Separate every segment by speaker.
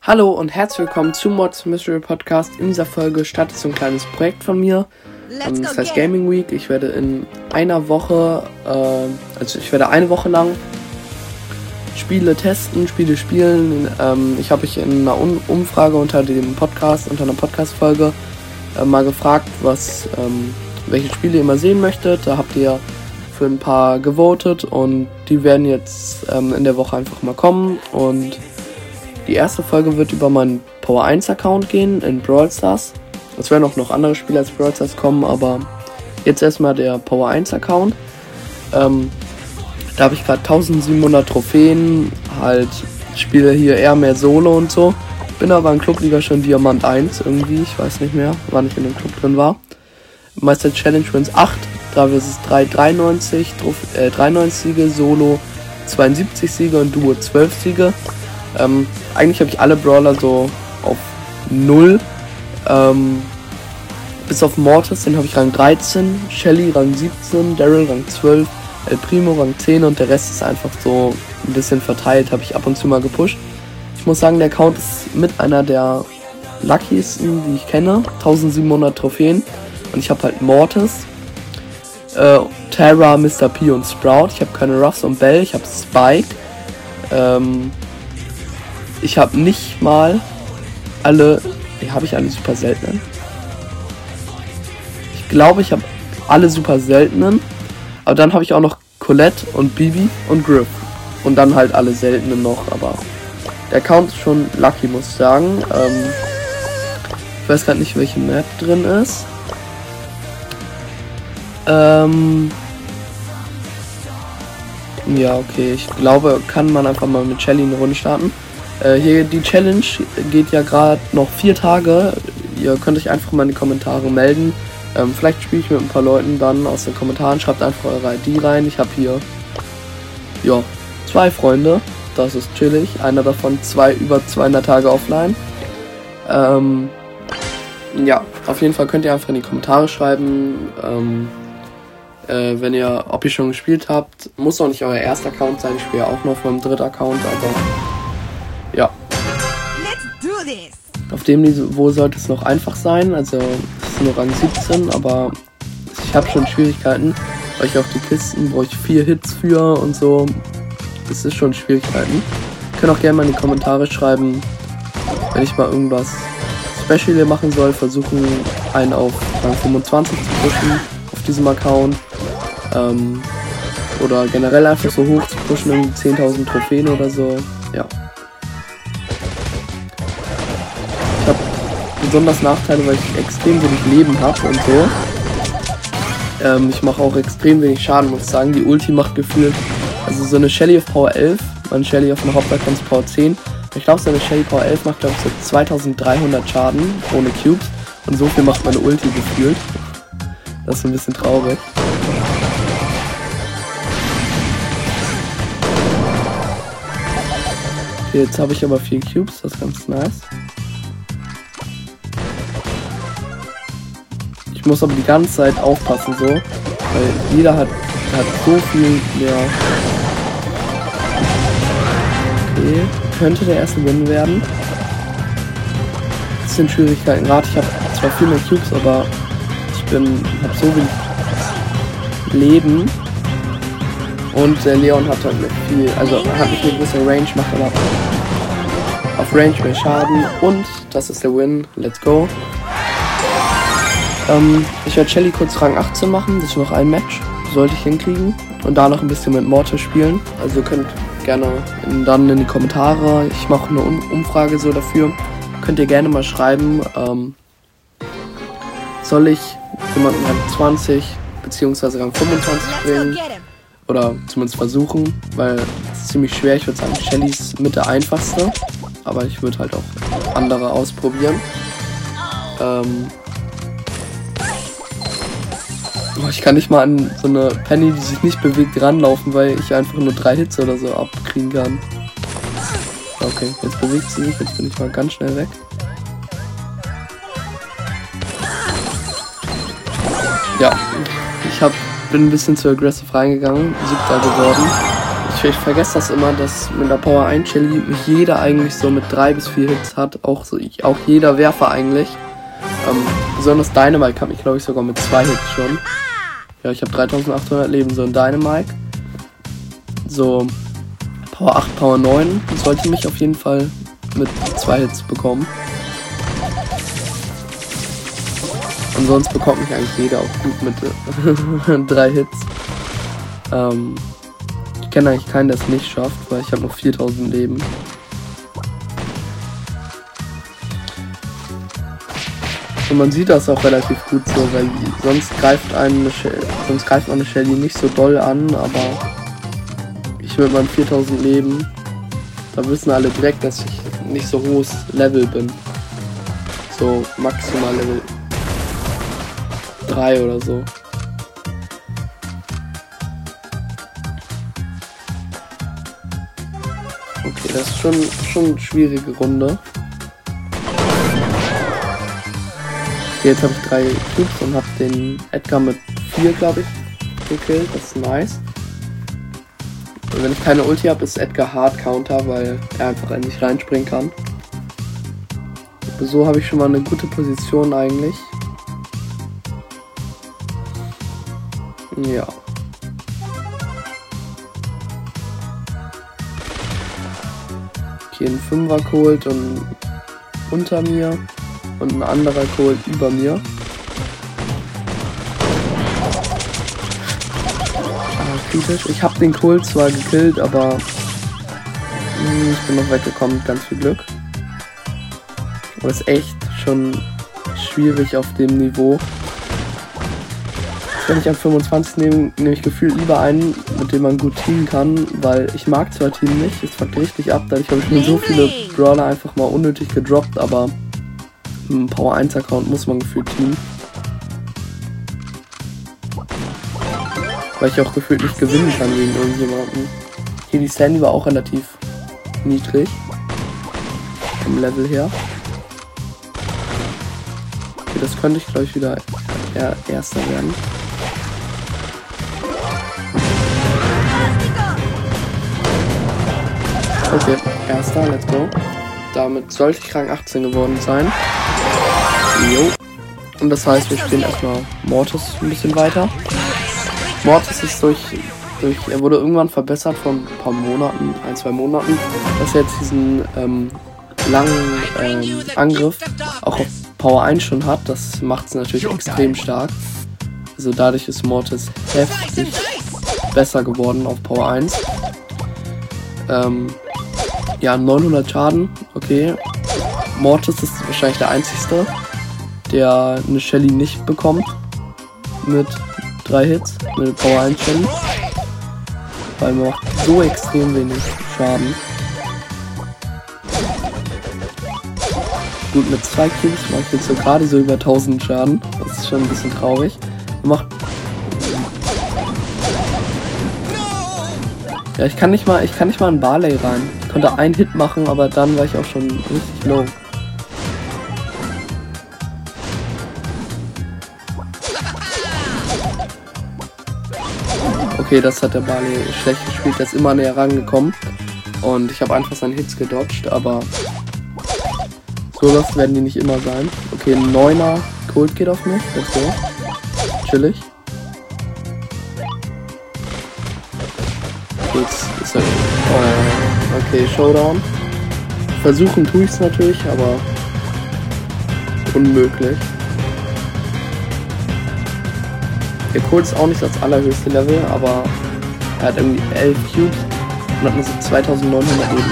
Speaker 1: Hallo und herzlich willkommen zu Mods Mystery Podcast. In dieser Folge startet so ein kleines Projekt von mir. Ähm, das heißt Gaming Week. Ich werde in einer Woche, äh, also ich werde eine Woche lang Spiele testen, Spiele spielen. Ähm, ich habe mich in einer Umfrage unter dem Podcast, unter einer Podcast-Folge äh, mal gefragt, was, ähm, welche Spiele ihr mal sehen möchtet. Da habt ihr für ein paar gewotet und die werden jetzt ähm, in der Woche einfach mal kommen und die erste Folge wird über meinen Power 1 Account gehen in Brawl Stars. Es werden auch noch andere Spiele als Brawl Stars kommen, aber jetzt erstmal der Power 1 Account. Ähm, da habe ich gerade 1700 Trophäen, halt spiele hier eher mehr Solo und so. Bin aber in Clubliga schon Diamant 1 irgendwie, ich weiß nicht mehr, wann ich in dem Club drin war. Meister Challenge Wins 8, da ist es 3 93, äh, 93 Siege, Solo 72 Siege und Duo 12 Siege. Ähm, eigentlich habe ich alle Brawler so auf 0. Ähm, bis auf Mortis, den habe ich Rang 13, Shelly Rang 17, Daryl Rang 12, El Primo Rang 10 und der Rest ist einfach so ein bisschen verteilt, habe ich ab und zu mal gepusht. Ich muss sagen, der Account ist mit einer der luckiesten, die ich kenne. 1700 Trophäen. Und ich habe halt Mortis, äh, Terra, Mr. P und Sprout. Ich habe keine Ruffs und Bell. Ich habe Spike. Ähm, ich habe nicht mal alle. Habe ich alle super seltenen? Ich glaube, ich habe alle super seltenen. Aber dann habe ich auch noch Colette und Bibi und Griff. Und dann halt alle seltenen noch. Aber der Account ist schon lucky, muss ich sagen. Ähm, ich weiß gerade nicht, welche Map drin ist. Ähm. Ja, okay. Ich glaube, kann man einfach mal mit Shelly eine Runde starten. Äh, hier die Challenge geht ja gerade noch vier Tage. Ihr könnt euch einfach mal in die Kommentare melden. Ähm, vielleicht spiele ich mit ein paar Leuten dann aus den Kommentaren. Schreibt einfach eure ID rein. Ich habe hier ja zwei Freunde. Das ist chillig. Einer davon zwei über 200 Tage offline. Ähm, ja, auf jeden Fall könnt ihr einfach in die Kommentare schreiben. Ähm, äh, wenn ihr, ob ihr schon gespielt habt, muss auch nicht euer erster Account sein. Ich spiele auch noch vom dritten Account, aber Auf dem Niveau sollte es noch einfach sein. Also es ist nur Rang 17, aber ich habe schon Schwierigkeiten, weil ich auf die Kisten brauche ich vier Hits für und so. Es ist schon Schwierigkeiten. Ihr könnt auch gerne mal in die Kommentare schreiben, wenn ich mal irgendwas Special machen soll, versuchen einen auf Rang 25 zu pushen auf diesem Account. Ähm, oder generell einfach so hoch zu pushen, irgendwie 10.000 Trophäen oder so. Ja. Besonders Nachteile, weil ich extrem wenig Leben habe und so. Ähm, ich mache auch extrem wenig Schaden, muss ich sagen. Die Ulti macht gefühlt, also so eine Shelly auf Power 11, meine Shelly auf einer Hauptaccount Power 10. Ich glaube, so eine Shelly Power 11 macht, glaube ich, so 2300 Schaden ohne Cubes. Und so viel macht meine Ulti gefühlt. Das ist ein bisschen traurig. Okay, jetzt habe ich aber vier Cubes, das ist ganz nice. Muss aber die ganze Zeit aufpassen so, weil jeder hat, hat so viel mehr. Okay, könnte der erste Win werden. Bisschen Schwierigkeiten gerade. Ich habe zwar viel mehr Cubes, aber ich bin, habe so wenig Leben. Und der Leon hat halt viel, also hat nicht eine gewisse Range, macht aber auf Range mehr Schaden. Und das ist der Win. Let's go. Ähm, ich werde Shelly kurz Rang 18 machen. Das ist noch ein Match. Sollte ich hinkriegen. Und da noch ein bisschen mit Mortis spielen. Also ihr könnt gerne in, dann in die Kommentare. Ich mache eine um Umfrage so dafür. Könnt ihr gerne mal schreiben. Ähm, soll ich jemanden Rang 20 beziehungsweise Rang 25 bringen? Oder zumindest versuchen, weil es ist ziemlich schwer. Ich würde sagen, Shelly ist mit der einfachste. Aber ich würde halt auch andere ausprobieren. Ähm oh, ich kann nicht mal an so eine Penny, die sich nicht bewegt, ranlaufen, weil ich einfach nur drei Hits oder so abkriegen kann. Okay, jetzt bewegt sie sich. Jetzt bin ich mal ganz schnell weg. Ja, ich hab, bin ein bisschen zu aggressiv reingegangen. Siebter geworden. Ich, ich vergesse das immer, dass mit der Power 1 Shelly jeder eigentlich so mit drei bis vier Hits hat. Auch, so, auch jeder Werfer eigentlich. Ähm, besonders Dynamite hat mich, glaube ich, sogar mit zwei Hits schon. Ja, ich habe 3800 Leben, so ein Dynamite. So, Power 8, Power 9 sollte mich auf jeden Fall mit zwei Hits bekommen. Und sonst bekommt mich eigentlich jeder auch gut mit drei Hits. Ähm, ich kenne eigentlich keinen, der es nicht schafft, weil ich habe noch 4000 Leben. Und man sieht das auch relativ gut so, weil sonst greift eine sonst greift man eine Shelly nicht so doll an, aber ich mit meinen 4000 Leben, da wissen alle direkt, dass ich nicht so hohes Level bin. So maximal Level 3 oder so. Okay, das ist schon, schon eine schwierige Runde. Okay, jetzt habe ich drei Cubes und habe den Edgar mit vier, glaube ich, gekillt. Das ist nice. Und wenn ich keine Ulti habe, ist Edgar Hard Counter, weil er einfach nicht reinspringen kann. So habe ich schon mal eine gute Position eigentlich. Ja. Okay, ein Fünfer geholt und unter mir und ein anderer geholt über mir. Ah, kritisch. Ich habe den Kohl zwar gekillt, aber mh, hm, ich bin noch weggekommen. Ganz viel Glück. Aber ist echt schon schwierig auf dem Niveau wenn ich am 25 nehme, nehme ich gefühlt lieber einen, mit dem man gut teamen kann, weil ich mag zwar Team nicht, es fuckt richtig ab, dadurch habe ich mir so viele Brawler einfach mal unnötig gedroppt, aber im Power 1 Account muss man gefühlt teamen. Weil ich auch gefühlt nicht gewinnen kann gegen irgendjemanden. Hier die Sandy war auch relativ niedrig. Vom Level her. Okay, das könnte ich glaube ich wieder erster werden. Okay, erster, let's go. Damit sollte ich Rang 18 geworden sein. Jo. Und das heißt, wir spielen erstmal Mortis ein bisschen weiter. Mortis ist durch, durch, er wurde irgendwann verbessert vor ein paar Monaten, ein, zwei Monaten, dass er jetzt diesen ähm, langen ähm, Angriff auch auf Power 1 schon hat. Das macht es natürlich extrem stark. Also dadurch ist Mortis heftig besser geworden auf Power 1. Ähm, ja, 900 Schaden, okay. Mortis ist wahrscheinlich der einzigste, der eine Shelly nicht bekommt. Mit drei Hits, mit Power 1 Shelly. Weil man macht so extrem wenig Schaden. Gut, mit zwei Kills mache ich jetzt so gerade so über 1000 Schaden. Das ist schon ein bisschen traurig. Man macht Ja, ich kann nicht mal, ich kann nicht mal einen Barley rein. Ich konnte einen Hit machen, aber dann war ich auch schon richtig low. Okay, das hat der Barley schlecht gespielt. Der ist immer näher rangekommen. Und ich habe einfach seine Hits gedodged, aber so das werden die nicht immer sein. Okay, ein Neuner Cold geht auf mich. Let's go. Chillig. Jetzt ist er. Oh, okay, Showdown. Versuchen tue ich es natürlich, aber unmöglich. Der Colt ist auch nicht das allerhöchste Level, aber er hat irgendwie 11 Cubes und hat nur so 2900 Leben.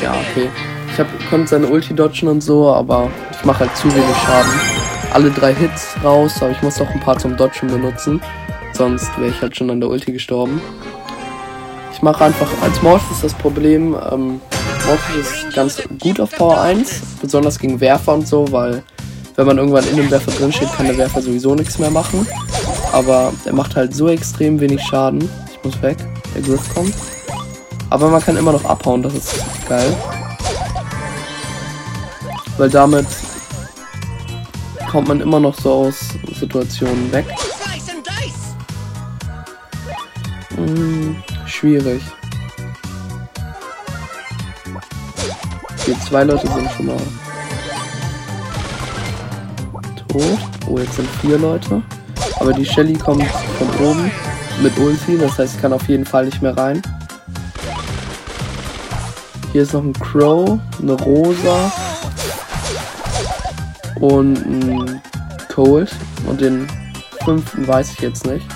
Speaker 1: Ja, okay. Ich hab, konnte seine Ulti dodgen und so, aber ich mache halt zu wenig Schaden. Alle drei Hits raus, aber ich muss auch ein paar zum Dodgen benutzen. Sonst wäre ich halt schon an der Ulti gestorben. Ich mache einfach, als Mortis ist das Problem, ähm, Mortis ist ganz gut auf Power 1, besonders gegen Werfer und so, weil wenn man irgendwann in dem Werfer drin steht, kann der Werfer sowieso nichts mehr machen. Aber er macht halt so extrem wenig Schaden. Ich muss weg, der Griff kommt. Aber man kann immer noch abhauen, das ist geil. Weil damit kommt man immer noch so aus Situationen weg. Hm, schwierig. Okay, zwei Leute sind schon mal tot. Oh, jetzt sind vier Leute. Aber die Shelly kommt von oben mit Ulti, das heißt, kann auf jeden Fall nicht mehr rein. Hier ist noch ein Crow, eine Rosa und ein Cold. Und den fünften weiß ich jetzt nicht.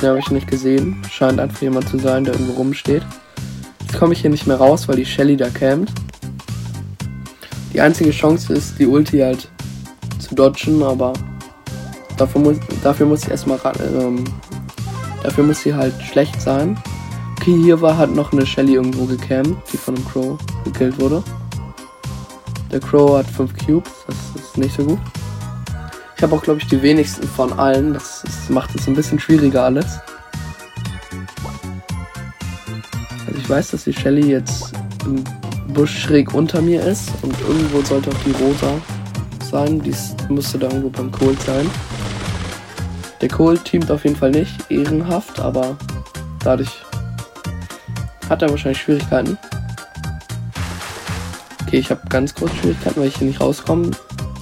Speaker 1: Den habe ich nicht gesehen. Scheint einfach jemand zu sein, der irgendwo rumsteht. Jetzt komme ich hier nicht mehr raus, weil die Shelly da campt. Die einzige Chance ist, die Ulti halt dodgen, aber dafür muss, dafür muss ich erstmal ähm, dafür muss sie halt schlecht sein. Okay, hier war halt noch eine Shelly irgendwo gecampt, die von einem Crow gekillt wurde. Der Crow hat 5 Cubes, das ist nicht so gut. Ich habe auch, glaube ich, die wenigsten von allen. Das, das macht es ein bisschen schwieriger alles. Also ich weiß, dass die Shelly jetzt im Busch schräg unter mir ist und irgendwo sollte auch die Rosa sein. Die müsste da irgendwo beim Kohl sein. Der Kohl teamt auf jeden Fall nicht, ehrenhaft, aber dadurch hat er wahrscheinlich Schwierigkeiten. Okay, ich habe ganz große Schwierigkeiten, weil ich hier nicht rauskomme.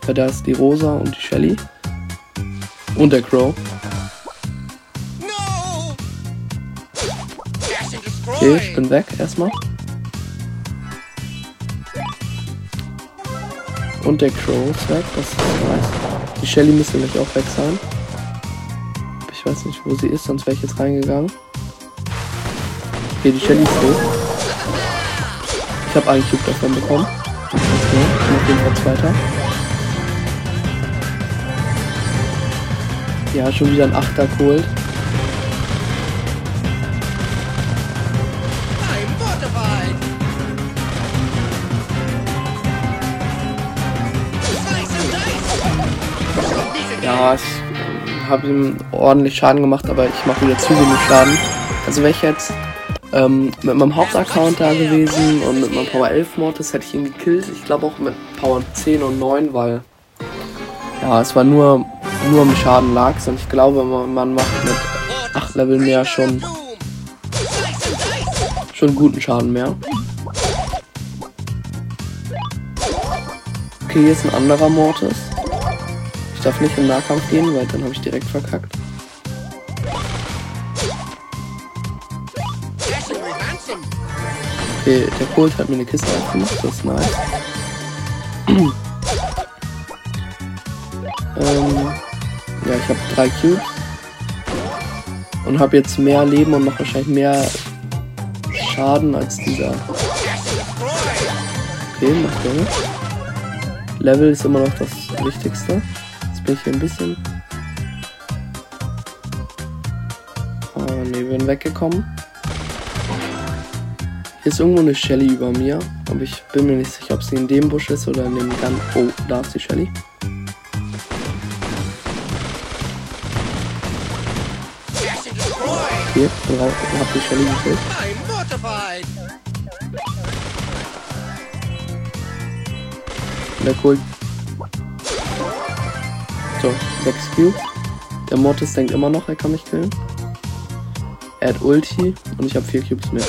Speaker 1: Weil da ist die Rosa und die Shelly. Und der Crow. Okay, ich bin weg erstmal. Und der Crow ist weg, das ist nice. Die Shelly müsste nämlich auch weg sein. Ich weiß nicht, wo sie ist, sonst wäre ich jetzt reingegangen. Okay, die Shelly ist tot. Ich habe einen Cube davon bekommen. Okay, ich bin auf jeden Fall Zweiter. Ja, schon wieder ein Achter geholt. Ich habe ihm ordentlich Schaden gemacht, aber ich mache wieder zu wenig Schaden. Also wäre ich jetzt ähm, mit meinem Hauptaccount da gewesen und mit meinem Power 11 Mod, das hätte ich ihn gekillt. Ich glaube auch mit Power 10 und 9, weil ja, es war nur nur im Schaden lag, und ich glaube, man macht mit 8 Level mehr schon schon guten Schaden mehr. Okay, hier ist ein anderer Mortis. Ich darf nicht im Nahkampf gehen, weil dann habe ich direkt verkackt. Okay, der Colt hat mir eine Kiste aufgemacht, das ist nice. ähm, ja, ich habe drei Cubes. Und habe jetzt mehr Leben und noch wahrscheinlich mehr Schaden als dieser. Okay, macht Junge. Level ist immer noch das Wichtigste. Jetzt bin ich hier ein bisschen. Oh ne, bin weggekommen. Hier ist irgendwo eine Shelly über mir. Aber ich bin mir nicht sicher, ob sie in dem Busch ist oder in dem ganz. Oh, da ist die Shelly. Hier, drauf, hab die Shelly gekillt. Der cool. So, 6 Cubes. Der Mortis denkt immer noch, er kann mich killen. Er hat Ulti und ich habe 4 Cubes mehr.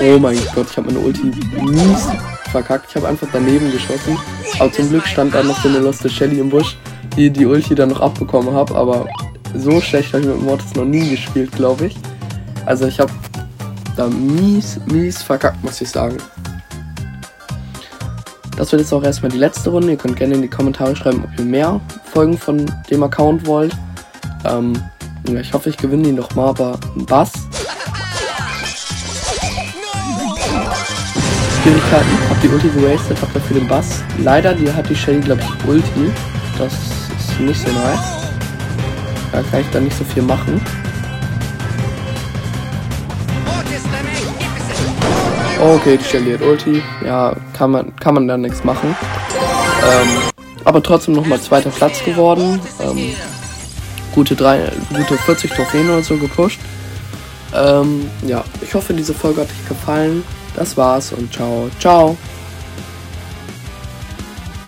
Speaker 1: Oh mein Gott, ich habe meine Ulti mies verkackt. Ich habe einfach daneben geschossen. Aber zum Glück stand da noch so eine loste Shelly im Busch, die die Ulti dann noch abbekommen habe. Aber so schlecht habe ich mit Mortis noch nie gespielt, glaube ich. Also ich habe da mies, mies verkackt, muss ich sagen. Das wird jetzt auch erstmal die letzte Runde. Ihr könnt gerne in die Kommentare schreiben, ob ihr mehr Folgen von dem Account wollt. Ähm, ich hoffe, ich gewinne ihn noch mal, aber Bass. Schwierigkeiten. Hab die Ulti gewastet, hab dafür den Bass. Leider, die hat die Shelly, glaube ich, Ulti. Das ist nicht so nice. Da kann ich dann nicht so viel machen. Okay, die Shelly hat Ulti. Ja, kann man, kann man da nichts machen. Ähm, aber trotzdem nochmal zweiter Platz geworden. Ähm, gute, drei, gute 40 Trophäen oder so gepusht. Ähm, ja, ich hoffe, diese Folge hat euch gefallen. Das war's und ciao, ciao.